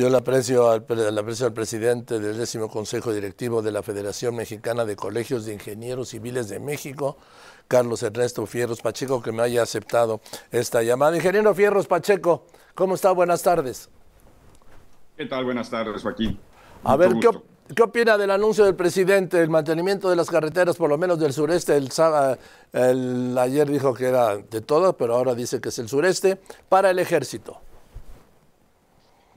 Yo le aprecio al, le aprecio al presidente del décimo Consejo Directivo de la Federación Mexicana de Colegios de Ingenieros Civiles de México, Carlos Ernesto Fierros Pacheco, que me haya aceptado esta llamada. Ingeniero Fierros Pacheco, ¿cómo está? Buenas tardes. ¿Qué tal? Buenas tardes, Joaquín. A ver, ¿qué, ¿qué, opina del anuncio del presidente, el mantenimiento de las carreteras, por lo menos del sureste? El, el, ayer dijo que era de todas, pero ahora dice que es el sureste, para el ejército.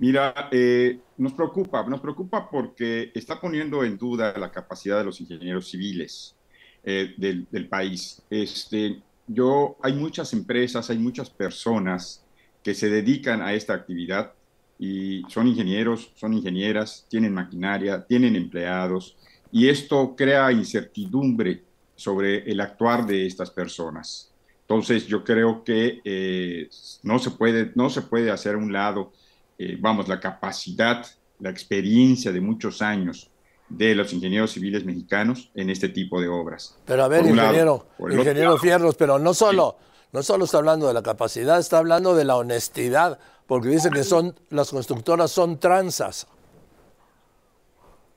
Mira, eh, nos preocupa, nos preocupa porque está poniendo en duda la capacidad de los ingenieros civiles eh, del, país. Este, yo, hay muchas empresas, hay muchas personas que se dedican a esta actividad y son ingenieros, son ingenieras, tienen maquinaria, tienen empleados y esto crea incertidumbre sobre el actuar de estas personas. Entonces, yo creo que eh, no, se puede, no se puede hacer a un lado eh, vamos, la capacidad, la experiencia de muchos años de los ingenieros civiles mexicanos en este tipo de obras. Pero a ver, ingeniero, ingeniero Fierros, pero no solo, no solo está hablando de la capacidad, está hablando de la honestidad, porque dice que son las constructoras son transas.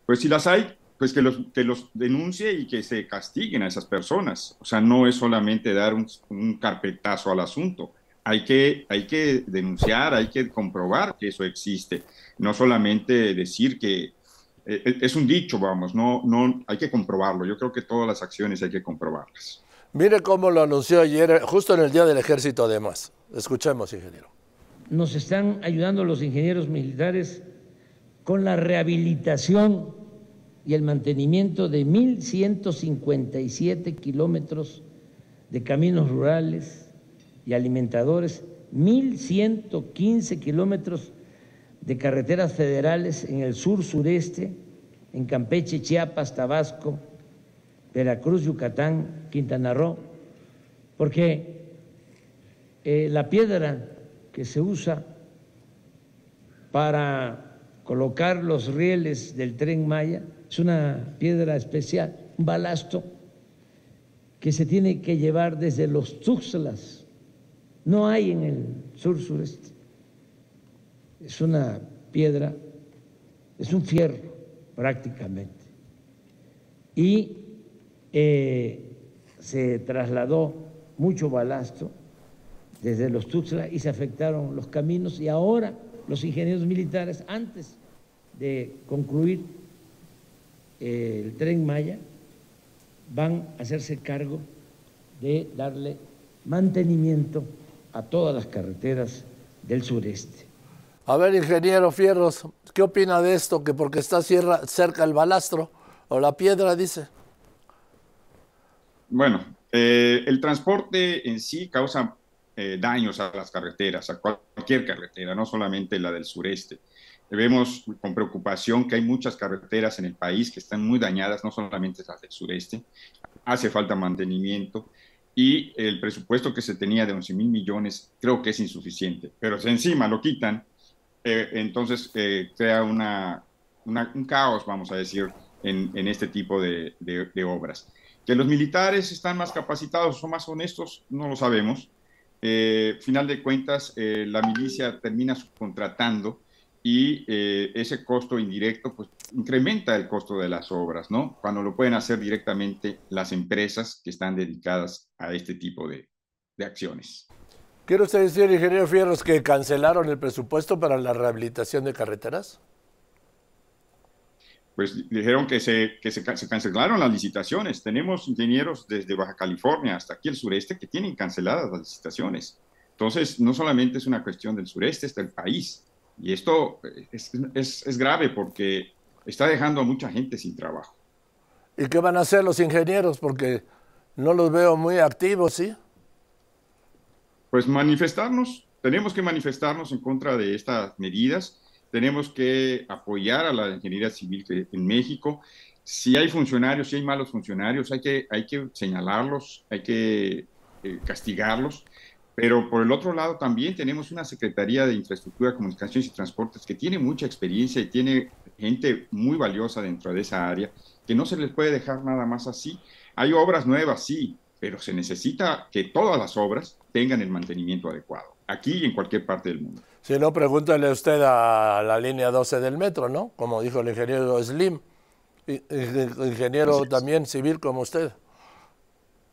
Pues si las hay, pues que los, que los denuncie y que se castiguen a esas personas. O sea, no es solamente dar un carpetazo al asunto hay que, hay que denunciar, hay que comprobar que eso existe, no solamente decir que eh, eh, es un dicho, vamos, no, no, hay que comprobarlo. Yo creo que todas las acciones hay que comprobarlas. Mire cómo lo anunció ayer, justo en el Día del Ejército además. Escuchemos, ingeniero. Nos están ayudando los ingenieros militares con la rehabilitación y el mantenimiento de 1.157 kilómetros de caminos rurales, y alimentadores, 1.115 kilómetros de carreteras federales en el sur sureste, en Campeche, Chiapas, Tabasco, Veracruz, Yucatán, Quintana Roo, porque eh, la piedra que se usa para colocar los rieles del tren Maya es una piedra especial, un balasto que se tiene que llevar desde los Tuxtlas no hay en el sur sureste. Es una piedra, es un fierro prácticamente. Y eh, se trasladó mucho balasto desde los Tuxtla y se afectaron los caminos y ahora los ingenieros militares, antes de concluir eh, el tren Maya, van a hacerse cargo de darle mantenimiento a todas las carreteras del sureste. A ver, ingeniero Fierros, ¿qué opina de esto? Que porque está cerca el balastro o la piedra, dice. Bueno, eh, el transporte en sí causa eh, daños a las carreteras, a cualquier carretera, no solamente la del sureste. Vemos con preocupación que hay muchas carreteras en el país que están muy dañadas, no solamente las del sureste. Hace falta mantenimiento y el presupuesto que se tenía de 11 mil millones creo que es insuficiente, pero si encima lo quitan, eh, entonces eh, crea una, un caos, vamos a decir, en, en este tipo de, de, obras. Que los militares están más capacitados o más honestos, no lo sabemos. Eh, final de cuentas, eh, la milicia termina subcontratando y eh, ese costo indirecto pues incrementa el costo de las obras, ¿no? Cuando lo pueden hacer directamente las empresas que están dedicadas a este tipo de, de acciones. ¿Quiere usted decir, ingeniero Fierros, que cancelaron el presupuesto para la rehabilitación de carreteras? Pues dijeron que, se, que se, se, cancelaron las licitaciones. Tenemos ingenieros desde Baja California hasta aquí el sureste que tienen canceladas las licitaciones. Entonces, no solamente es una cuestión del sureste, es del país. Y esto es, es, es, grave porque está dejando a mucha gente sin trabajo. ¿Y qué van a hacer los ingenieros? Porque no los veo muy activos, ¿sí? Pues manifestarnos, tenemos que manifestarnos en contra de estas medidas, tenemos que apoyar a la ingeniería civil en México. Si hay funcionarios, si hay malos funcionarios, hay que, hay que señalarlos, hay que eh, castigarlos pero por el otro lado también tenemos una Secretaría de Infraestructura, Comunicaciones y Transportes que tiene mucha experiencia y tiene gente muy valiosa dentro de esa área, que no se les puede dejar nada más así. Hay obras nuevas, sí, pero se necesita que todas las obras tengan el mantenimiento adecuado. aquí y en cualquier parte del mundo. Si no, pregúntale usted a la línea 12 del metro, ¿no? Como dijo el ingeniero Slim, ingeniero también civil como usted.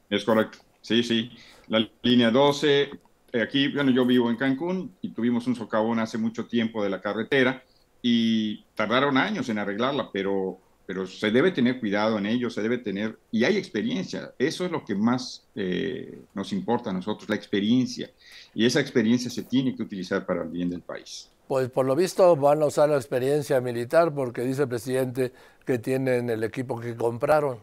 Es correcto, sí, sí. La línea 12, eh, aquí, bueno, yo vivo en Cancún y tuvimos un socavón hace mucho tiempo de la carretera y tardaron años en arreglarla, pero, pero se debe tener cuidado en ello, se debe tener, y hay experiencia, eso es lo que más eh, nos importa a nosotros, la experiencia, y esa experiencia se tiene que utilizar para el bien del país. Pues por lo visto van a usar la experiencia militar porque dice el presidente que tienen el equipo que compraron.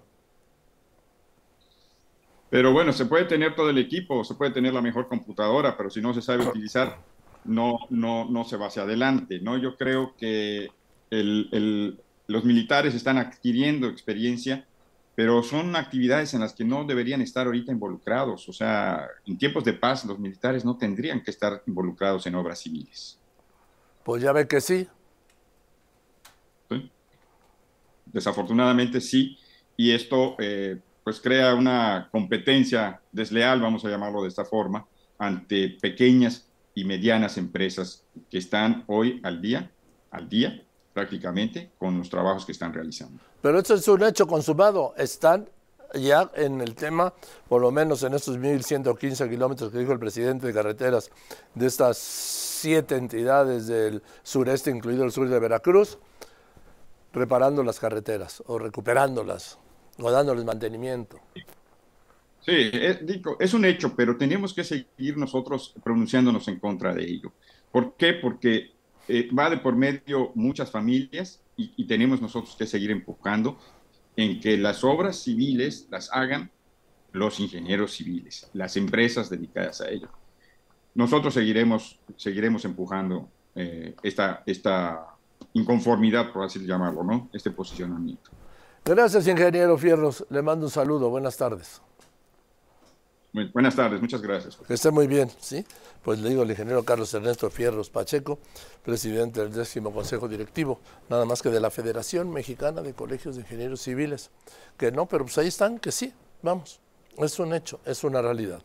Pero bueno, se puede tener todo el equipo, se puede tener la mejor computadora, pero si no se sabe utilizar, no, no, no se va hacia adelante, ¿no? Yo creo que los militares están adquiriendo experiencia, pero son actividades en las que no deberían estar ahorita involucrados. O sea, en tiempos de paz los militares no tendrían que estar involucrados en obras civiles. Pues ya ve que sí. Desafortunadamente sí, y esto eh, pues crea una competencia desleal, vamos a llamarlo de esta forma, ante pequeñas y medianas empresas que están hoy al día, al día prácticamente, con los trabajos que están realizando. Pero esto es un hecho consumado, están ya en el tema, por lo menos en estos 1.115 kilómetros que dijo el presidente de carreteras de estas siete entidades del sureste, incluido el sur de Veracruz, reparando las carreteras o recuperándolas o dándoles mantenimiento. Sí, es, es un hecho, pero tenemos que seguir nosotros pronunciándonos en contra de ello. ¿Por qué? Porque eh, va de por medio muchas familias y, y, tenemos nosotros que seguir empujando en que las obras civiles las hagan los ingenieros civiles, las empresas dedicadas a ello. Nosotros seguiremos, seguiremos empujando eh, esta, esta inconformidad, por así llamarlo, ¿no? Este posicionamiento. Gracias, ingeniero Fierros. Le mando un saludo. Buenas tardes. buenas tardes, muchas gracias. Que esté muy bien, ¿sí? Pues le digo al ingeniero Carlos Ernesto Fierros Pacheco, presidente del décimo Consejo Directivo, nada más que de la Federación Mexicana de Colegios de Ingenieros Civiles. Que no, pero pues ahí están, que sí, vamos. Es un hecho, es una realidad.